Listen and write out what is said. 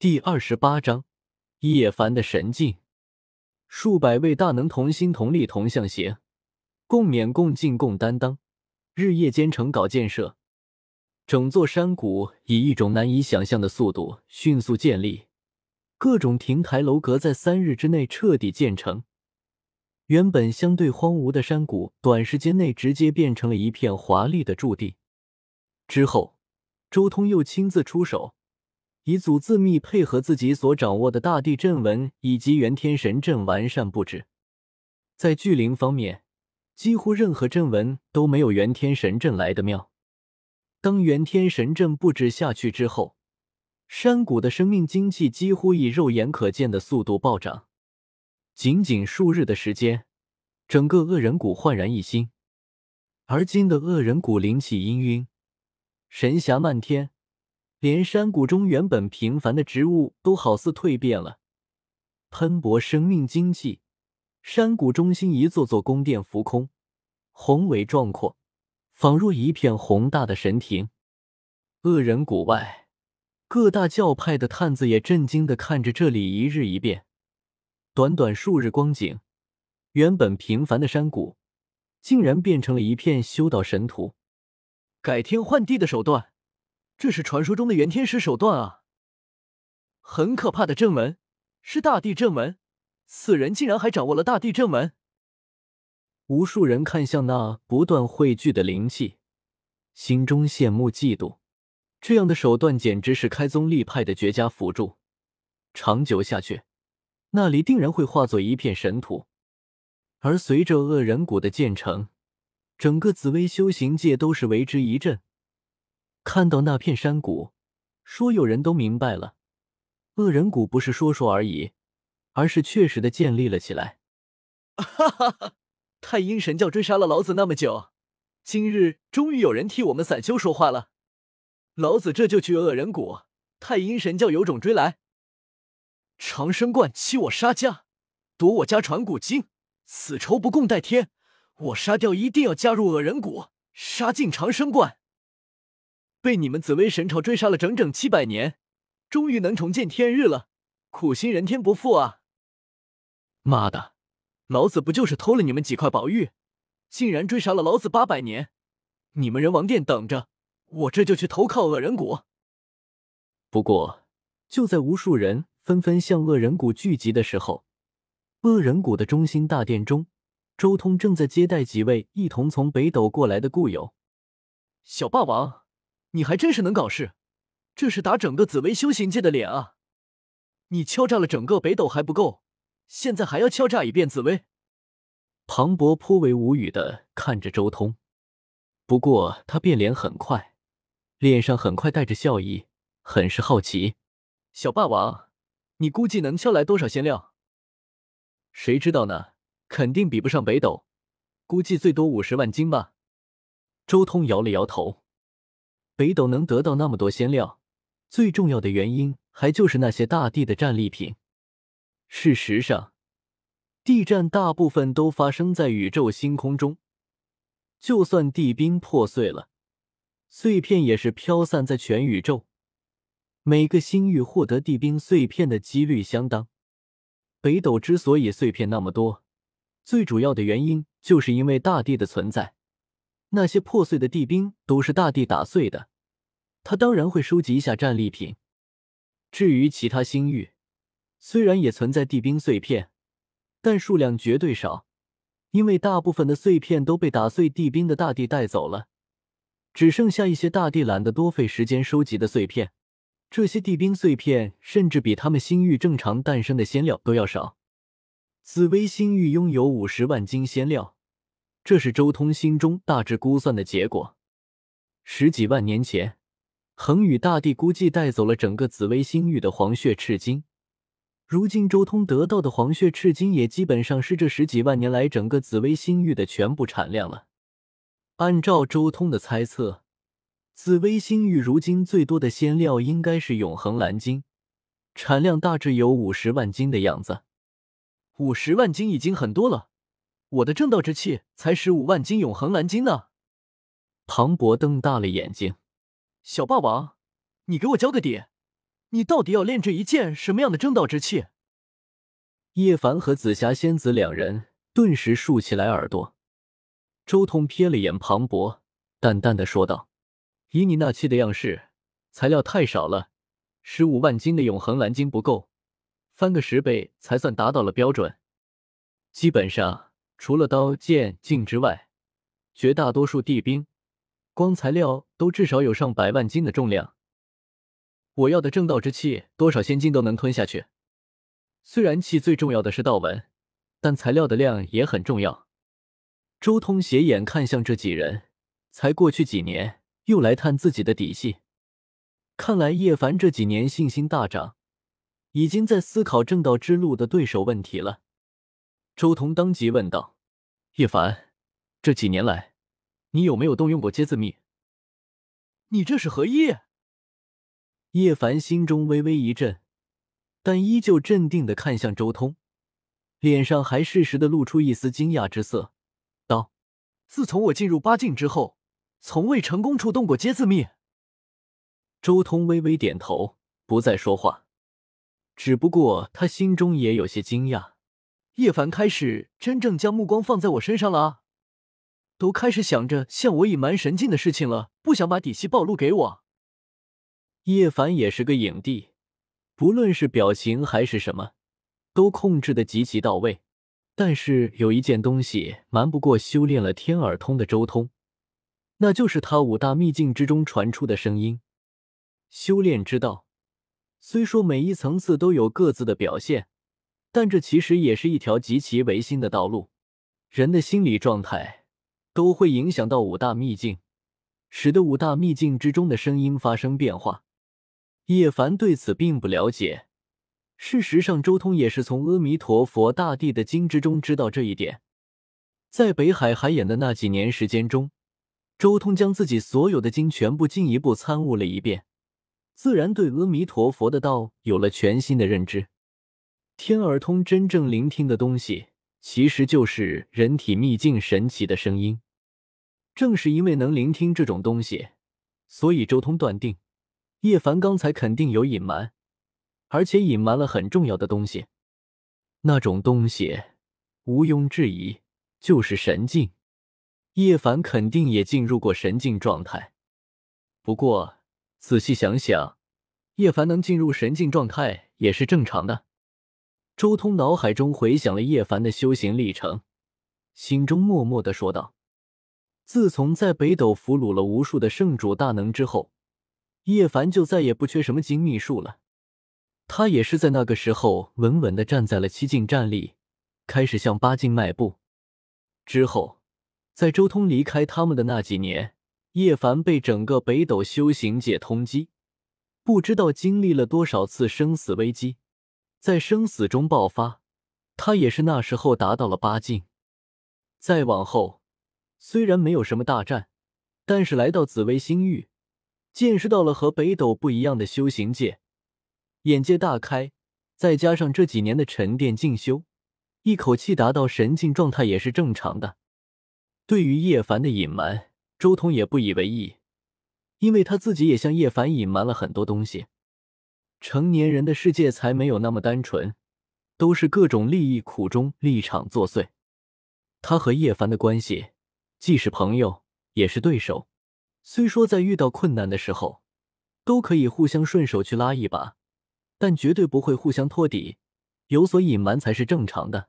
第二十八章叶凡的神境。数百位大能同心同力同向邪，共勉共进共担当，日夜兼程搞建设。整座山谷以一种难以想象的速度迅速建立，各种亭台楼阁在三日之内彻底建成。原本相对荒芜的山谷，短时间内直接变成了一片华丽的驻地。之后，周通又亲自出手。以祖字密配合自己所掌握的大地阵纹以及元天神阵完善布置，在聚灵方面，几乎任何阵纹都没有元天神阵来的妙。当元天神阵布置下去之后，山谷的生命精气几乎以肉眼可见的速度暴涨。仅仅数日的时间，整个恶人谷焕然一新。而今的恶人谷灵气氤氲，神霞漫天。连山谷中原本平凡的植物都好似蜕变了，喷薄生命精气。山谷中心一座座宫殿浮空，宏伟壮阔，仿若一片宏大的神庭。恶人谷外，各大教派的探子也震惊的看着这里一日一变。短短数日光景，原本平凡的山谷，竟然变成了一片修道神图，改天换地的手段。这是传说中的元天使手段啊！很可怕的阵纹，是大地阵纹。此人竟然还掌握了大地阵纹。无数人看向那不断汇聚的灵气，心中羡慕嫉妒。这样的手段简直是开宗立派的绝佳辅助。长久下去，那里定然会化作一片神土。而随着恶人谷的建成，整个紫薇修行界都是为之一振。看到那片山谷，所有人都明白了，恶人谷不是说说而已，而是确实的建立了起来。哈哈哈！太阴神教追杀了老子那么久，今日终于有人替我们散修说话了。老子这就去恶人谷，太阴神教有种追来！长生观欺我杀家，夺我家传古经，此仇不共戴天！我杀掉一定要加入恶人谷，杀进长生观。被你们紫薇神朝追杀了整整七百年，终于能重见天日了，苦心人天不负啊！妈的，老子不就是偷了你们几块宝玉，竟然追杀了老子八百年！你们人王殿等着，我这就去投靠恶人谷。不过，就在无数人纷纷向恶人谷聚集的时候，恶人谷的中心大殿中，周通正在接待几位一同从北斗过来的故友，小霸王。你还真是能搞事，这是打整个紫薇修行界的脸啊！你敲诈了整个北斗还不够，现在还要敲诈一遍紫薇。庞博颇为无语的看着周通，不过他变脸很快，脸上很快带着笑意，很是好奇。小霸王，你估计能敲来多少仙料？谁知道呢？肯定比不上北斗，估计最多五十万斤吧。周通摇了摇头。北斗能得到那么多仙料，最重要的原因还就是那些大地的战利品。事实上，地战大部分都发生在宇宙星空中，就算地冰破碎了，碎片也是飘散在全宇宙。每个星域获得地冰碎片的几率相当。北斗之所以碎片那么多，最主要的原因就是因为大地的存在。那些破碎的地冰都是大地打碎的。他当然会收集一下战利品。至于其他星域，虽然也存在地冰碎片，但数量绝对少，因为大部分的碎片都被打碎地冰的大地带走了，只剩下一些大地懒得多费时间收集的碎片。这些地冰碎片甚至比他们星域正常诞生的仙料都要少。紫薇星域拥有五十万斤仙料，这是周通心中大致估算的结果。十几万年前。恒宇大帝估计带走了整个紫薇星域的黄血赤金，如今周通得到的黄血赤金也基本上是这十几万年来整个紫薇星域的全部产量了。按照周通的猜测，紫薇星域如今最多的仙料应该是永恒蓝金，产量大致有五十万斤的样子。五十万斤已经很多了，我的正道之气才十五万斤永恒蓝金呢。庞博瞪大了眼睛。小霸王，你给我交个底！你到底要炼制一件什么样的正道之气？叶凡和紫霞仙子两人顿时竖起来耳朵。周通瞥了眼庞博，淡淡的说道：“以你那气的样式，材料太少了，十五万斤的永恒蓝金不够，翻个十倍才算达到了标准。基本上，除了刀剑镜之外，绝大多数地兵，光材料都至少有上百万斤的重量。我要的正道之气，多少仙金都能吞下去。”虽然气最重要的是道纹，但材料的量也很重要。周通斜眼看向这几人，才过去几年，又来探自己的底细。看来叶凡这几年信心大涨，已经在思考正道之路的对手问题了。周通当即问道：“叶凡，这几年来，你有没有动用过接字秘？”你这是何意？叶凡心中微微一震。但依旧镇定的看向周通，脸上还适时的露出一丝惊讶之色，道：“自从我进入八境之后，从未成功触动过接字秘。”周通微微点头，不再说话。只不过他心中也有些惊讶，叶凡开始真正将目光放在我身上了啊，都开始想着向我隐瞒神境的事情了，不想把底细暴露给我。叶凡也是个影帝。不论是表情还是什么，都控制的极其到位。但是有一件东西瞒不过修炼了天耳通的周通，那就是他五大秘境之中传出的声音。修炼之道，虽说每一层次都有各自的表现，但这其实也是一条极其唯心的道路。人的心理状态都会影响到五大秘境，使得五大秘境之中的声音发生变化。叶凡对此并不了解。事实上，周通也是从阿弥陀佛大帝的经之中知道这一点。在北海海演的那几年时间中，周通将自己所有的经全部进一步参悟了一遍，自然对阿弥陀佛的道有了全新的认知。天耳通真正聆听的东西，其实就是人体秘境神奇的声音。正是因为能聆听这种东西，所以周通断定。叶凡刚才肯定有隐瞒，而且隐瞒了很重要的东西。那种东西毋庸置疑就是神境。叶凡肯定也进入过神境状态。不过仔细想想，叶凡能进入神境状态也是正常的。周通脑海中回想了叶凡的修行历程，心中默默的说道：“自从在北斗俘虏了无数的圣主大能之后。”叶凡就再也不缺什么精密术了，他也是在那个时候稳稳的站在了七境站立，开始向八境迈步。之后，在周通离开他们的那几年，叶凡被整个北斗修行界通缉，不知道经历了多少次生死危机，在生死中爆发，他也是那时候达到了八境。再往后，虽然没有什么大战，但是来到紫薇星域。见识到了和北斗不一样的修行界，眼界大开，再加上这几年的沉淀进修，一口气达到神境状态也是正常的。对于叶凡的隐瞒，周通也不以为意，因为他自己也向叶凡隐瞒了很多东西。成年人的世界才没有那么单纯，都是各种利益苦衷、立场作祟。他和叶凡的关系，既是朋友，也是对手。虽说在遇到困难的时候，都可以互相顺手去拉一把，但绝对不会互相托底，有所隐瞒才是正常的。